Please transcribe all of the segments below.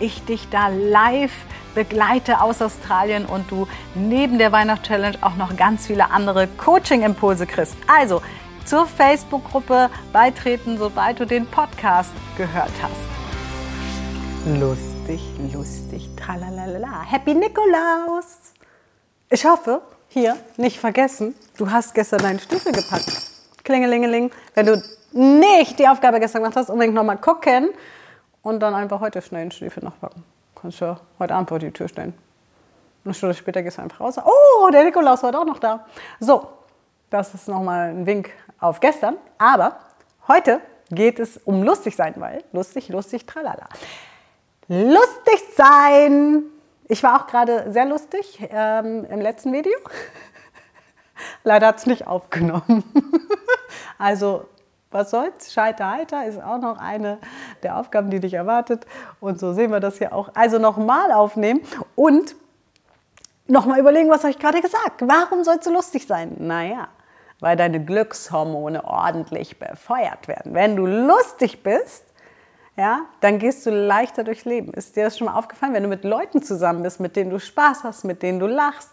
ich dich da live begleite aus Australien und du neben der Weihnachtschallenge auch noch ganz viele andere Coaching-Impulse kriegst. Also zur Facebook-Gruppe beitreten, sobald du den Podcast gehört hast. Lustig, lustig, tralalala. Happy Nikolaus! Ich hoffe, hier, nicht vergessen, du hast gestern deinen Stiefel gepackt. Klingelingeling. Wenn du nicht die Aufgabe gestern gemacht hast, unbedingt nochmal gucken und dann einfach heute schnell den Stiefel noch packen. Kannst ja heute Abend vor die Tür stellen. Eine Stunde später gehst du einfach raus. Oh, der Nikolaus war doch noch da. So, das ist nochmal ein Wink auf gestern. Aber heute geht es um lustig sein, weil lustig, lustig, tralala. Lustig sein! Ich war auch gerade sehr lustig ähm, im letzten Video. Leider hat es nicht aufgenommen. also was soll's? Scheiter heiter ist auch noch eine der Aufgaben, die dich erwartet. Und so sehen wir das hier auch. Also nochmal aufnehmen und nochmal überlegen, was habe ich gerade gesagt? Warum sollst du lustig sein? Naja, weil deine Glückshormone ordentlich befeuert werden. Wenn du lustig bist, ja, dann gehst du leichter durchs Leben. Ist dir das schon mal aufgefallen, wenn du mit Leuten zusammen bist, mit denen du Spaß hast, mit denen du lachst,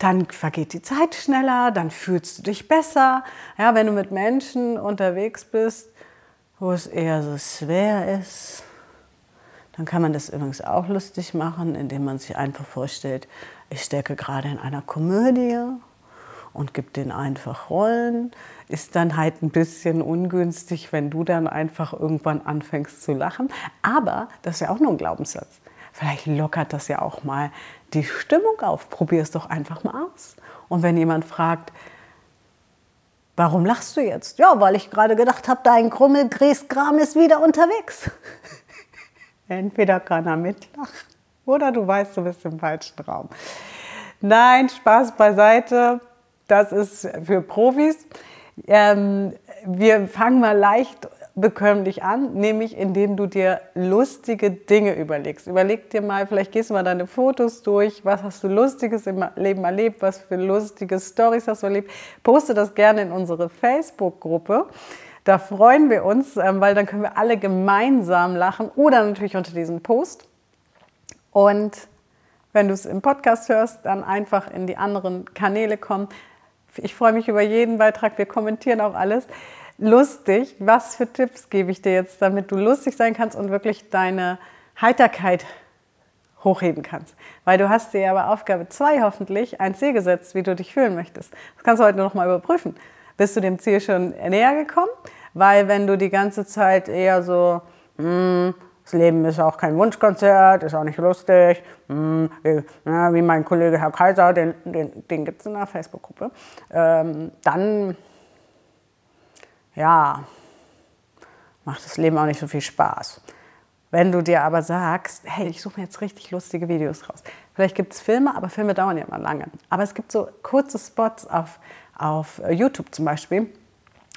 dann vergeht die Zeit schneller, dann fühlst du dich besser. Ja, wenn du mit Menschen unterwegs bist, wo es eher so schwer ist, dann kann man das übrigens auch lustig machen, indem man sich einfach vorstellt, ich stecke gerade in einer Komödie und gibt den einfach Rollen. Ist dann halt ein bisschen ungünstig, wenn du dann einfach irgendwann anfängst zu lachen. Aber das ist ja auch nur ein Glaubenssatz. Vielleicht lockert das ja auch mal die Stimmung auf. Probier es doch einfach mal aus. Und wenn jemand fragt, warum lachst du jetzt? Ja, weil ich gerade gedacht habe, dein Grummelgräßkram ist wieder unterwegs. Entweder kann er mitlachen oder du weißt, du bist im falschen Raum. Nein, Spaß beiseite. Das ist für Profis. Ähm, wir fangen mal leicht bekömmlich an, nämlich indem du dir lustige Dinge überlegst. Überleg dir mal, vielleicht gehst du mal deine Fotos durch, was hast du Lustiges im Leben erlebt, was für lustige Stories hast du erlebt. Poste das gerne in unsere Facebook-Gruppe. Da freuen wir uns, ähm, weil dann können wir alle gemeinsam lachen oder natürlich unter diesem Post. Und wenn du es im Podcast hörst, dann einfach in die anderen Kanäle kommen. Ich freue mich über jeden Beitrag. Wir kommentieren auch alles lustig. Was für Tipps gebe ich dir jetzt, damit du lustig sein kannst und wirklich deine Heiterkeit hochheben kannst? Weil du hast dir aber Aufgabe 2 hoffentlich ein Ziel gesetzt, wie du dich fühlen möchtest. Das kannst du heute noch mal überprüfen. Bist du dem Ziel schon näher gekommen? Weil wenn du die ganze Zeit eher so, mm, das Leben ist auch kein Wunschkonzert, ist auch nicht lustig, mm, wie, ja, wie, mein Kollege Herr Kaiser, den, den, den gibt es in der Facebook-Gruppe, ähm, dann ja, macht das Leben auch nicht so viel Spaß. Wenn du dir aber sagst, hey, ich suche mir jetzt richtig lustige Videos raus. Vielleicht gibt es Filme, aber Filme dauern ja immer lange. Aber es gibt so kurze Spots auf, auf YouTube zum Beispiel,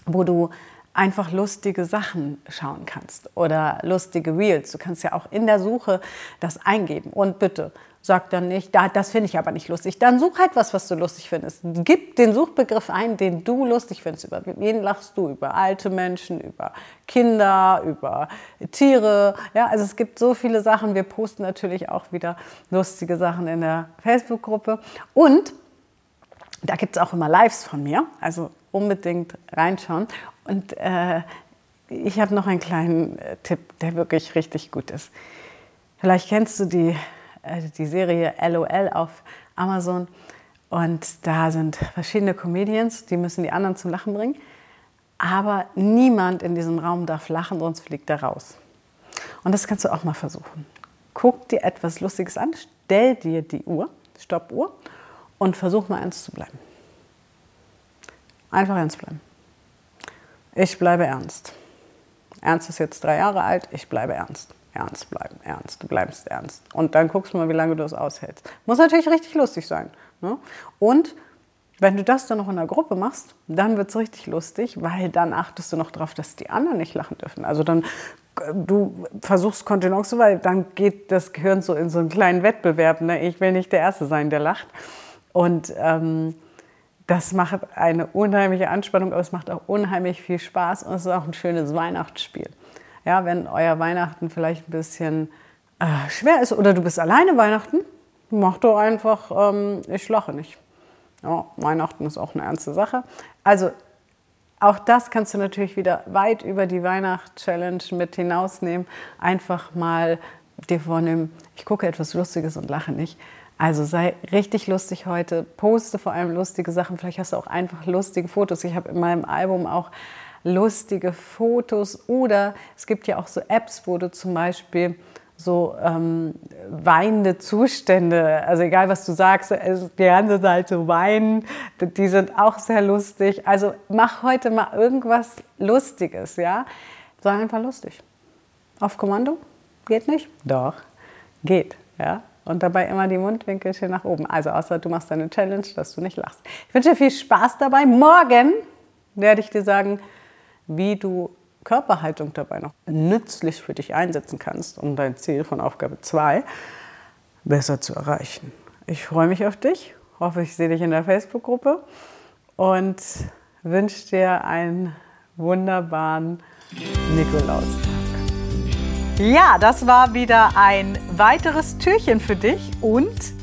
wo du einfach lustige Sachen schauen kannst oder lustige Reels. Du kannst ja auch in der Suche das eingeben. Und bitte, Sag dann nicht, das finde ich aber nicht lustig. Dann such halt was, was du lustig findest. Gib den Suchbegriff ein, den du lustig findest. Über wen lachst du? Über alte Menschen, über Kinder, über Tiere. Ja, also es gibt so viele Sachen. Wir posten natürlich auch wieder lustige Sachen in der Facebook-Gruppe. Und da gibt es auch immer Lives von mir. Also unbedingt reinschauen. Und äh, ich habe noch einen kleinen äh, Tipp, der wirklich richtig gut ist. Vielleicht kennst du die die Serie LOL auf Amazon. Und da sind verschiedene Comedians, die müssen die anderen zum Lachen bringen. Aber niemand in diesem Raum darf lachen, sonst fliegt er raus. Und das kannst du auch mal versuchen. Guck dir etwas Lustiges an, stell dir die Uhr, Stoppuhr, und versuch mal ernst zu bleiben. Einfach ernst bleiben. Ich bleibe ernst. Ernst ist jetzt drei Jahre alt, ich bleibe ernst. Ernst bleiben, ernst. Du bleibst ernst. Und dann guckst du mal, wie lange du das aushältst. Muss natürlich richtig lustig sein. Ne? Und wenn du das dann noch in der Gruppe machst, dann wird es richtig lustig, weil dann achtest du noch darauf, dass die anderen nicht lachen dürfen. Also dann du versuchst Kontenance, weil dann geht das Gehirn so in so einen kleinen Wettbewerb. Ne? Ich will nicht der Erste sein, der lacht. Und ähm, das macht eine unheimliche Anspannung, aber es macht auch unheimlich viel Spaß und es ist auch ein schönes Weihnachtsspiel. Ja, wenn euer Weihnachten vielleicht ein bisschen äh, schwer ist oder du bist alleine Weihnachten, mach doch einfach, ähm, ich lache nicht. Ja, Weihnachten ist auch eine ernste Sache. Also auch das kannst du natürlich wieder weit über die Weihnachts-Challenge mit hinausnehmen. Einfach mal dir vornehmen, ich gucke etwas Lustiges und lache nicht. Also sei richtig lustig heute, poste vor allem lustige Sachen. Vielleicht hast du auch einfach lustige Fotos. Ich habe in meinem Album auch lustige Fotos oder es gibt ja auch so Apps, wo du zum Beispiel so ähm, weinende Zustände, also egal was du sagst, die ganze Zeit so weinen, die sind auch sehr lustig. Also mach heute mal irgendwas Lustiges, ja? Sei einfach lustig. Auf Kommando? Geht nicht? Doch, geht, ja? Und dabei immer die Mundwinkelchen nach oben. Also außer du machst deine Challenge, dass du nicht lachst. Ich wünsche dir viel Spaß dabei. Morgen werde ich dir sagen, wie du Körperhaltung dabei noch nützlich für dich einsetzen kannst, um dein Ziel von Aufgabe 2 besser zu erreichen. Ich freue mich auf dich, hoffe, ich sehe dich in der Facebook-Gruppe und wünsche dir einen wunderbaren Nikolaustag. Ja, das war wieder ein weiteres Türchen für dich und